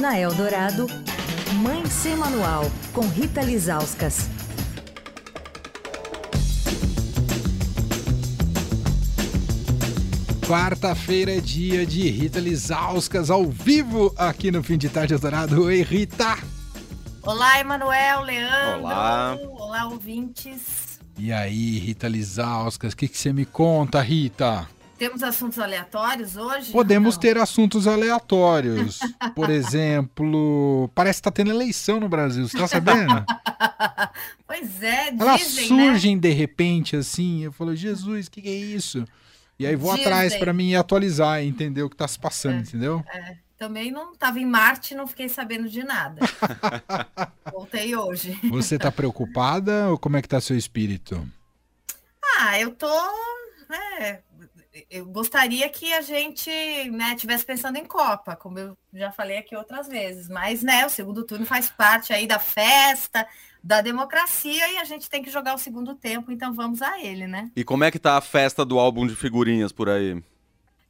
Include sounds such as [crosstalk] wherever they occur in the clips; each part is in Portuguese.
Na Eldorado, Mãe Sem Manual, com Rita Lizauskas. Quarta-feira é dia de Rita Lizauskas ao vivo aqui no Fim de Tarde Eldorado. Oi, Rita! Olá, Emanuel, Leandro. Olá. Olá, ouvintes. E aí, Rita Lizauskas, o que, que você me conta, Rita? Temos assuntos aleatórios hoje? Podemos Não. ter assuntos aleatórios. Por [laughs] exemplo, parece que tá tendo eleição no Brasil, você tá sabendo? [laughs] pois é, dizem, Elas né? surgem de repente assim. Eu falo, Jesus, o que, que é isso? E aí vou Dizem. atrás para mim atualizar, entender o que tá se passando, entendeu? Também não estava em Marte, não fiquei sabendo de nada. [laughs] Voltei hoje. Você tá preocupada ou como é que tá seu espírito? Ah, eu tô, né, eu gostaria que a gente, né, tivesse pensando em Copa, como eu já falei aqui outras vezes, mas, né, o segundo turno faz parte aí da festa, da democracia e a gente tem que jogar o segundo tempo, então vamos a ele, né? E como é que tá a festa do álbum de figurinhas por aí?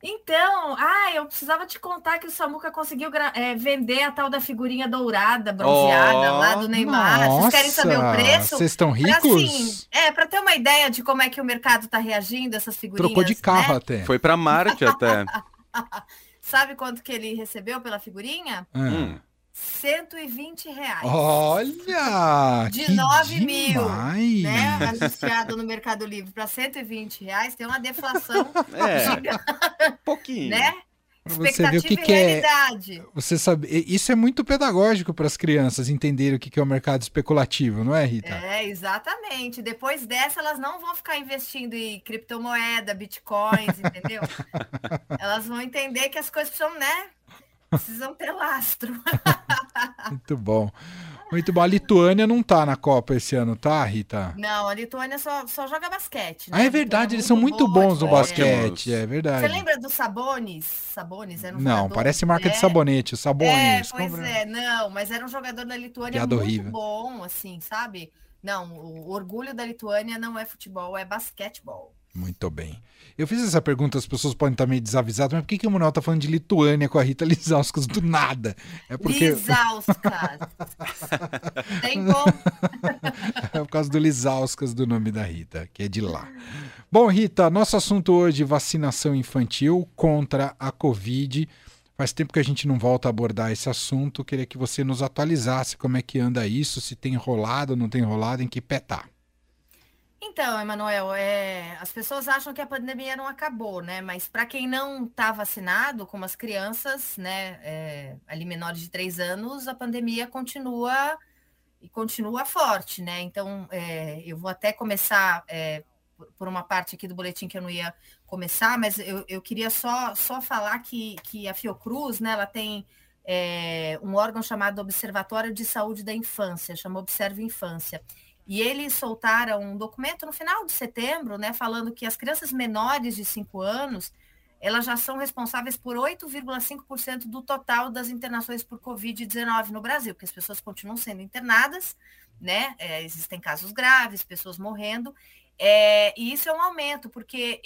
Então, ah, eu precisava te contar que o Samuca conseguiu é, vender a tal da figurinha dourada, bronzeada, Oh, lá do Neymar. Vocês querem saber o preço? Vocês estão Pra, ricos? assim, é, para ter uma ideia de como é que o mercado está reagindo, essas figurinhas. Trocou de carro né? até. Foi pra Marte até. [laughs] Sabe quanto que ele recebeu pela figurinha? Ah. Hum. 120 reais. Olha! De que 9 mil, demais. Né? Anunciado no Mercado Livre para 120 reais, tem uma deflação É, gigante, pouquinho. né? Pra você ver Expectativa o que, e que é. realidade. Você sabe, isso é muito pedagógico para as crianças entenderem o que que é o mercado especulativo, não é, Rita? É, exatamente. Depois dessa, elas não vão ficar investindo em criptomoeda, bitcoins, entendeu? [laughs] elas vão entender que as coisas precisam, né? Precisam ter lastro. [laughs] Muito bom. Muito bom. A Lituânia não tá na Copa esse ano, tá, Rita? Não, a Lituânia só, só joga basquete. né? Ah, é verdade, eles são muito bons no de basquete, Ótimos. é verdade. Você lembra do Sabonis? Sabonis era um Não, jogador, parece marca de é, sabonete, o É, pois Compra- é, não, mas era um jogador da Lituânia Piada muito horrível. bom, assim, sabe? Não, o orgulho da Lituânia não é futebol, é basquetebol. Muito bem. Eu fiz essa pergunta, as pessoas podem estar meio desavisadas, mas por que, que o Manuel tá falando de Lituânia com a Rita Lizauskas do nada? É porque Lizauskas. [laughs] Tem como. é por causa do Lizauskas do nome da Rita, que é de lá. Bom, Rita, nosso assunto hoje vacinação infantil contra a Covid. Faz tempo que a gente não volta a abordar esse assunto. Queria que você nos atualizasse como é que anda isso, se tem rolado, não tem rolado, em que pé tá. Então, Emanuel, é, as pessoas acham que a pandemia não acabou, né? Mas para quem não está vacinado, como as crianças, né, é, ali menores de três anos, a pandemia continua e continua forte, né? Então, é, eu vou até começar é, por- uma parte aqui do boletim que eu não ia começar, mas eu, eu queria só, só falar que, que a Fiocruz, né, ela tem é, um órgão chamado Observatório de Saúde da Infância, chama Observe Infância. E eles soltaram um documento no final de setembro, né, falando que as crianças menores de 5 anos, elas já são responsáveis por 8,5% do total das internações por Covid-19 no Brasil, porque as pessoas continuam sendo internadas, né? é, existem casos graves, pessoas morrendo, é, e isso é um aumento, porque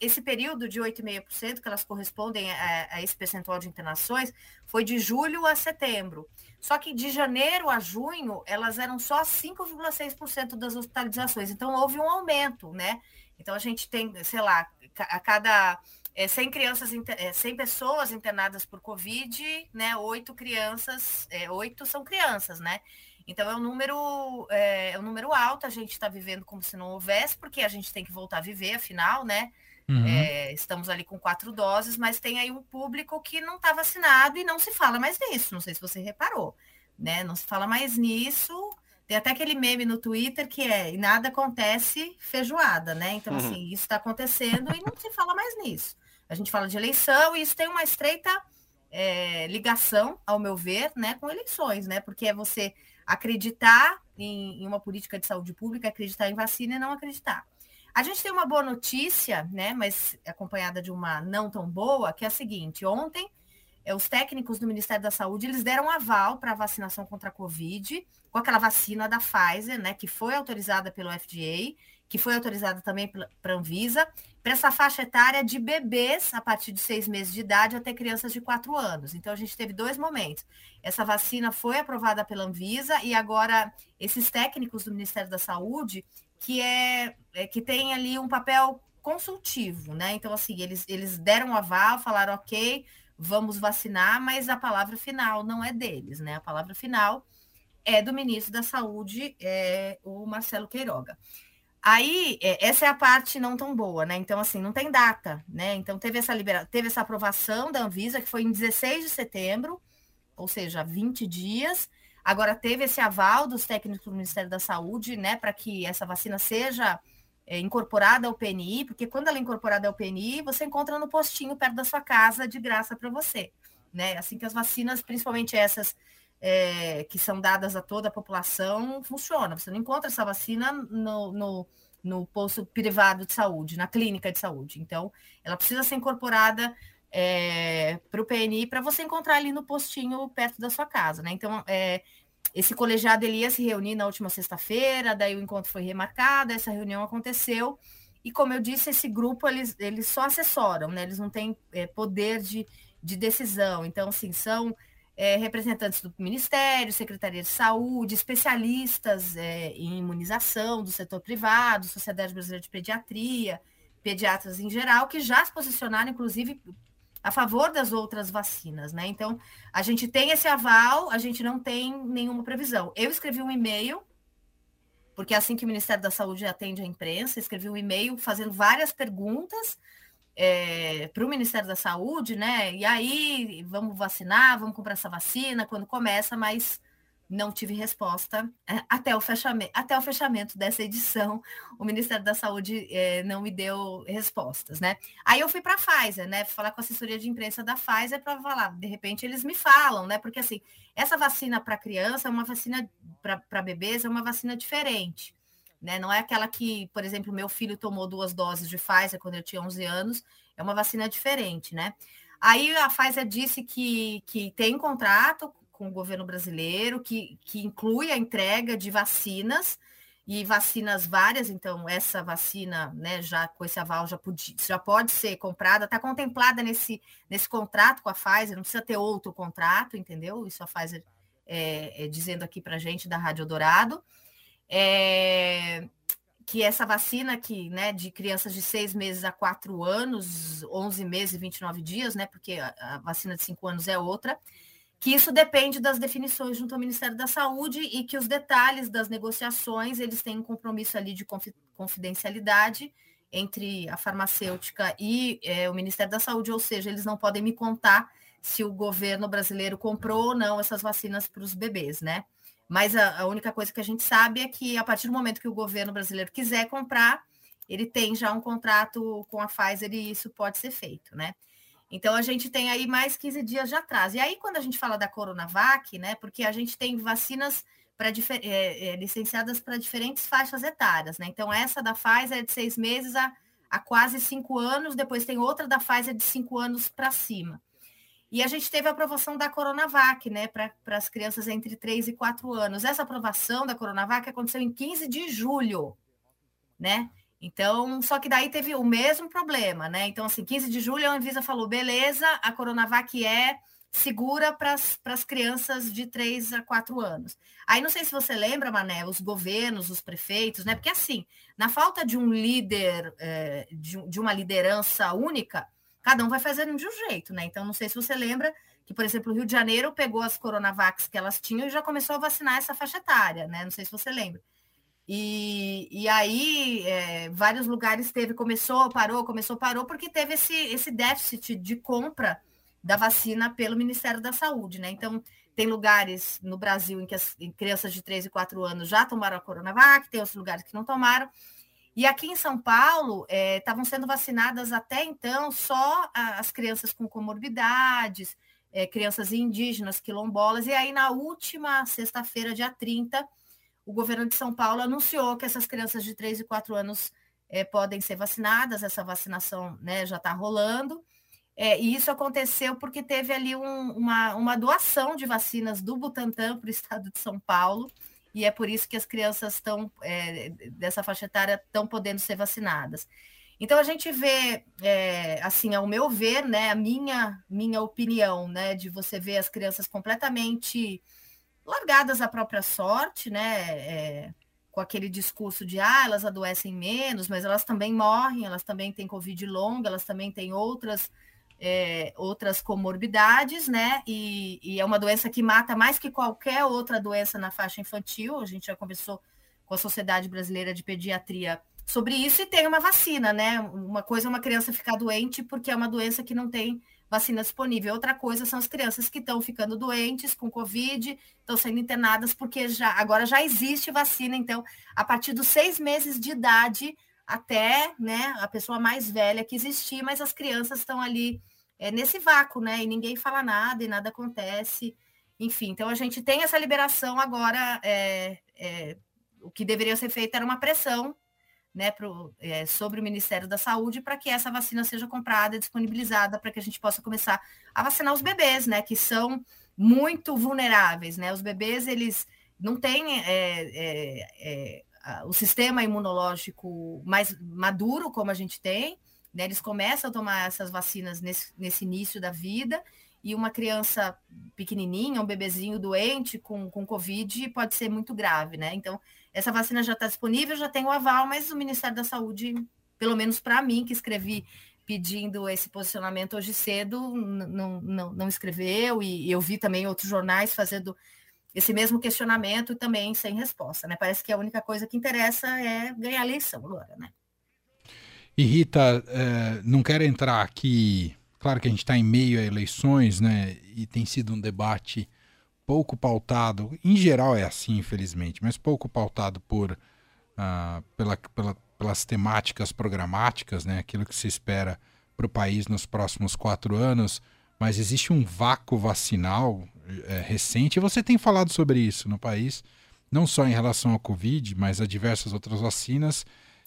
esse, período de 8,5%, que elas correspondem a, a esse percentual de internações, foi de julho a setembro. Só que de janeiro a junho, elas eram só 5,6% das hospitalizações. Então, houve um aumento, né? Então, a gente tem, sei lá, a cada é, 100 crianças, é, 100 pessoas internadas por Covid, né? Oito crianças, é, oito são crianças, né? Então, é um número, é, é um número alto, a gente está vivendo como se não houvesse, porque a gente tem que voltar a viver, afinal, né? Uhum. É, estamos ali com quatro doses, mas tem aí um público que não está vacinado e não se fala mais nisso. Não sei se você reparou, né? Não se fala mais nisso. Tem até aquele meme no Twitter que é e nada acontece feijoada, né? Então, Uhum. assim, isso está acontecendo e não se fala mais nisso. A gente fala de eleição e isso tem uma estreita é, ligação, ao meu ver, né, com eleições, né? Porque é você acreditar em, em uma política de saúde pública, acreditar em vacina e não acreditar. A gente tem uma boa notícia, né, mas acompanhada de uma não tão boa, que é a seguinte: ontem é, os técnicos do Ministério da Saúde, eles deram aval para a vacinação contra a Covid, com aquela vacina da Pfizer, né, que foi autorizada pelo FDA, que foi autorizada também para a Anvisa, para essa faixa etária de bebês a partir de seis meses de idade até crianças de quatro anos. Então, a gente teve dois momentos. Essa vacina foi aprovada pela Anvisa e agora esses técnicos do Ministério da Saúde, que é, é que tem ali um papel consultivo, né? Então, assim, eles, eles deram um aval, falaram, ok, vamos vacinar, mas a palavra final não é deles, né? A palavra final é do ministro da Saúde, é, o Marcelo Queiroga. Aí, é, essa é a parte não tão boa, né? Então, assim, não tem data, né? Então, teve essa, libera... teve essa aprovação da Anvisa, que foi em 16 de setembro, ou seja, 20 dias. Agora, teve esse aval dos técnicos do Ministério da Saúde, né, para que essa vacina seja é, incorporada ao PNI, porque quando ela é incorporada ao PNI, você encontra no postinho perto da sua casa, de graça para você, né? Assim que as vacinas, principalmente essas é, que são dadas a toda a população funciona. Você não encontra essa vacina no, no, no posto privado de saúde, na clínica de saúde. Então, ela precisa ser incorporada é, para o PNI para você encontrar ali no postinho perto da sua casa, né? Então, é, esse colegiado ele ia se reunir na última sexta-feira, daí o encontro foi remarcado, essa reunião aconteceu. E como eu disse, esse grupo eles, eles só assessoram, né? Eles não têm é, poder de, de decisão. Então, assim, são é, representantes do Ministério, Secretaria de Saúde, especialistas é, em imunização do setor privado, Sociedade Brasileira de Pediatria, pediatras em geral, que já se posicionaram, inclusive, a favor das outras vacinas, né? Então, a gente tem esse aval, a gente não tem nenhuma previsão. Eu escrevi um e-mail, porque é assim que o Ministério da Saúde atende a imprensa, escrevi um e-mail fazendo várias perguntas é, para o Ministério da Saúde, né? E aí, vamos vacinar, vamos comprar essa vacina quando começa, mas não tive resposta é, até o fechamento, até o fechamento dessa edição. O Ministério da Saúde é, não me deu respostas, né? Aí eu fui para a Pfizer, né? Falar com a assessoria de imprensa da Pfizer para falar. De repente eles me falam, né? Porque assim, essa vacina para criança é uma vacina para bebês, é uma vacina diferente né? Não é aquela que, por exemplo, meu filho tomou duas doses de Pfizer quando eu tinha 11 anos, é uma vacina diferente, né? Aí a Pfizer disse que, que tem contrato com o governo brasileiro, que, que inclui a entrega de vacinas, e vacinas várias, então essa vacina, né, já com esse aval já, podia, já pode ser comprada, está contemplada nesse, nesse contrato com a Pfizer, não precisa ter outro contrato, entendeu? Isso a Pfizer é, é dizendo aqui para gente da Rádio Dourado é, que essa vacina que, né, de crianças de seis meses a quatro anos, 11 meses e 29 dias, né, porque a, a vacina de cinco anos é outra, que isso depende das definições junto ao Ministério da Saúde e que os detalhes das negociações, eles têm um compromisso ali de confidencialidade entre a farmacêutica e é, o Ministério da Saúde, ou seja, eles não podem me contar se o governo brasileiro comprou ou não essas vacinas para os bebês, né? Mas a, a, única coisa que a gente sabe é que a partir do momento que o governo brasileiro quiser comprar, ele tem já um contrato com a Pfizer e isso pode ser feito, né? Então a gente tem aí mais 15 dias de atraso. E aí, quando a gente fala da Coronavac, né? Porque a gente tem vacinas para é, é, licenciadas para diferentes faixas etárias, né? Então, essa da Pfizer é de seis meses a, a quase cinco anos, depois tem outra da Pfizer de cinco anos para cima. E a gente teve a aprovação da Coronavac, né, para as crianças entre 3 e 4 anos. Essa aprovação da Coronavac aconteceu em 15 de julho, né? Então, só que daí teve o mesmo problema, né? Então, assim, 15 de julho a Anvisa falou: beleza, a Coronavac é segura para as crianças de 3 a 4 anos. Aí não sei se você lembra, Mané, os governos, os prefeitos, né? Porque assim, na falta de um líder, é, de, de uma liderança única, cada um vai fazendo de um jeito, né? Então, não sei se você lembra que, por exemplo, o Rio de Janeiro pegou as Coronavacs que elas tinham e já começou a vacinar essa faixa etária, né? Não sei se você lembra. E, e aí, é, vários lugares teve, começou, parou, começou, parou, porque teve esse, esse déficit de compra da vacina pelo Ministério da Saúde, né? Então, tem lugares no Brasil em que as em crianças de 3 e 4 anos já tomaram a Coronavac, tem outros lugares que não tomaram. E aqui em São Paulo, estavam é, sendo vacinadas até então só as crianças com comorbidades, é, crianças indígenas, quilombolas. E aí, na última sexta-feira, dia 30, o governo de São Paulo anunciou que essas crianças de 3 e 4 anos é, podem ser vacinadas, essa vacinação né, já está rolando. É, e isso aconteceu porque teve ali um, uma, uma doação de vacinas do Butantan para o estado de São Paulo, e é por isso que as crianças estão é, dessa faixa etária estão podendo ser vacinadas. Então a gente vê, é, assim, ao meu ver, né, a minha minha opinião, né, de você ver as crianças completamente largadas à própria sorte, né, é, com aquele discurso de ah, elas adoecem menos, mas elas também morrem, elas também têm covid longa, elas também têm outras é, outras comorbidades, né? E, e, é uma doença que mata mais que qualquer outra doença na faixa infantil. A gente já conversou com a Sociedade Brasileira de Pediatria sobre isso e tem uma vacina, né? Uma coisa é uma criança ficar doente porque é uma doença que não tem vacina disponível. Outra coisa são as crianças que estão ficando doentes com Covid, estão sendo internadas porque já agora já existe vacina. Então, a partir dos seis meses de idade até né, a pessoa mais velha que existir, mas as crianças estão ali é, nesse vácuo, né? E ninguém fala nada e nada acontece. Enfim, então a gente tem essa liberação agora. É, é, o que deveria ser feito era uma pressão né, pro, é, sobre o Ministério da Saúde para que essa vacina seja comprada e disponibilizada para que a gente possa começar a vacinar os bebês, né, que são muito vulneráveis, né? Os bebês eles não têm é, é, é o sistema imunológico mais maduro como a gente tem, né? Eles começam a tomar essas vacinas nesse, nesse início da vida e uma criança pequenininha, um bebezinho doente com, com Covid pode ser muito grave, né? Então, essa vacina já está disponível, já tem o aval, mas o Ministério da Saúde, pelo menos para mim, que escrevi pedindo esse posicionamento hoje cedo, não, não, não escreveu, e, e eu vi também outros jornais fazendo esse mesmo questionamento também sem resposta, né? Parece que a única coisa que interessa é ganhar a eleição agora, né? E Rita, é, não quero entrar aqui. Claro que a gente está em meio a eleições, né? E tem sido um debate pouco pautado, em geral é assim, infelizmente, mas pouco pautado por uh, pela, pela, pelas temáticas programáticas, né, aquilo que se espera para o país nos próximos quatro anos, mas existe um vácuo vacinal é, recente, você tem falado sobre isso no país, não só em relação ao Covid, mas a diversas outras vacinas,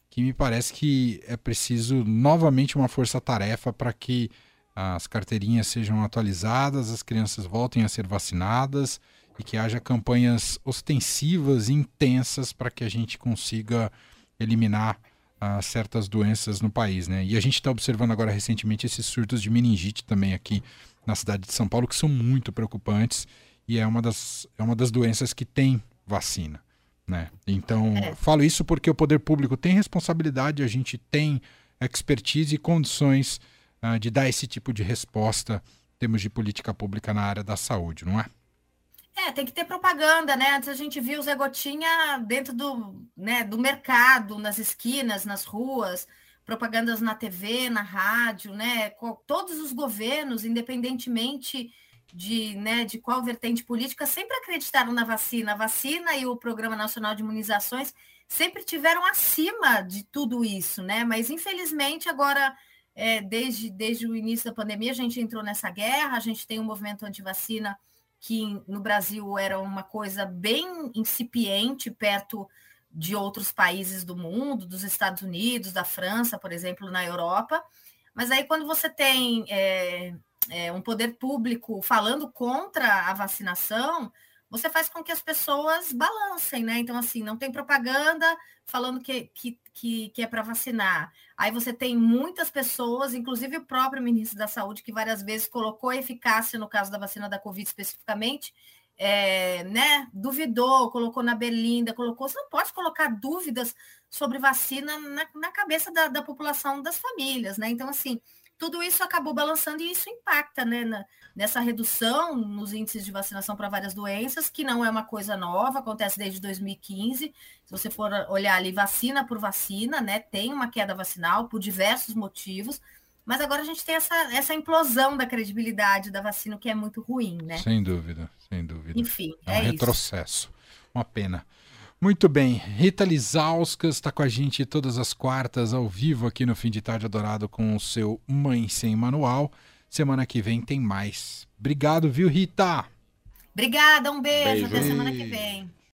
que me parece que é preciso novamente uma força-tarefa para que as carteirinhas sejam atualizadas, as crianças voltem a ser vacinadas e que haja campanhas ostensivas e intensas para que a gente consiga eliminar uh, certas doenças no país, né? E a gente está observando agora recentemente esses surtos de meningite também aqui na cidade de São Paulo que são muito preocupantes e é uma das, é uma das doenças que tem vacina, né? Então é. falo isso porque o poder público tem responsabilidade, a gente tem expertise e condições uh, de dar esse tipo de resposta em termos de política pública na área da saúde, não é? É, tem que ter propaganda, né? Antes a gente viu o Zé Gotinha dentro do, né, do mercado, nas esquinas, nas ruas, propagandas na TV, na rádio, né? Todos os governos, independentemente de, né, de qual vertente política, sempre acreditaram na vacina. A vacina e o Programa Nacional de Imunizações sempre tiveram acima de tudo isso, né? Mas infelizmente agora é, desde, desde o início da pandemia, a gente entrou nessa guerra, a gente tem um movimento anti-vacina que no Brasil era uma coisa bem incipiente perto de outros países do mundo, dos Estados Unidos, da França, por exemplo, na Europa. Mas aí, quando você tem é, é, um poder público falando contra a vacinação, você faz com que as pessoas balancem, né? Então, assim, não tem propaganda falando que, que, que, que é para vacinar. Aí você tem muitas pessoas, inclusive o próprio ministro da Saúde, que várias vezes colocou eficácia no caso da vacina da Covid especificamente, é, né? Duvidou, colocou na berlinda, colocou. Você não pode colocar dúvidas sobre vacina na, na cabeça da, da população das famílias, né? Então, assim, tudo isso acabou balançando e isso impacta né, na, nessa redução nos índices de vacinação para várias doenças, que não é uma coisa nova, acontece desde 2015. Se você for olhar ali vacina por vacina, né, tem uma queda vacinal por diversos motivos, mas agora a gente tem essa, essa implosão da credibilidade da vacina, que é muito ruim, né? Sem dúvida, sem dúvida. Enfim, é um é retrocesso. Isso. Uma pena. Muito bem, Rita Lizauskas está com a gente todas as quartas ao vivo aqui no Fim de Tarde Adorado com o seu Mãe Sem Manual. Semana que vem tem mais. Obrigado, viu, Rita? Obrigada, um beijo, beijo. até semana que vem.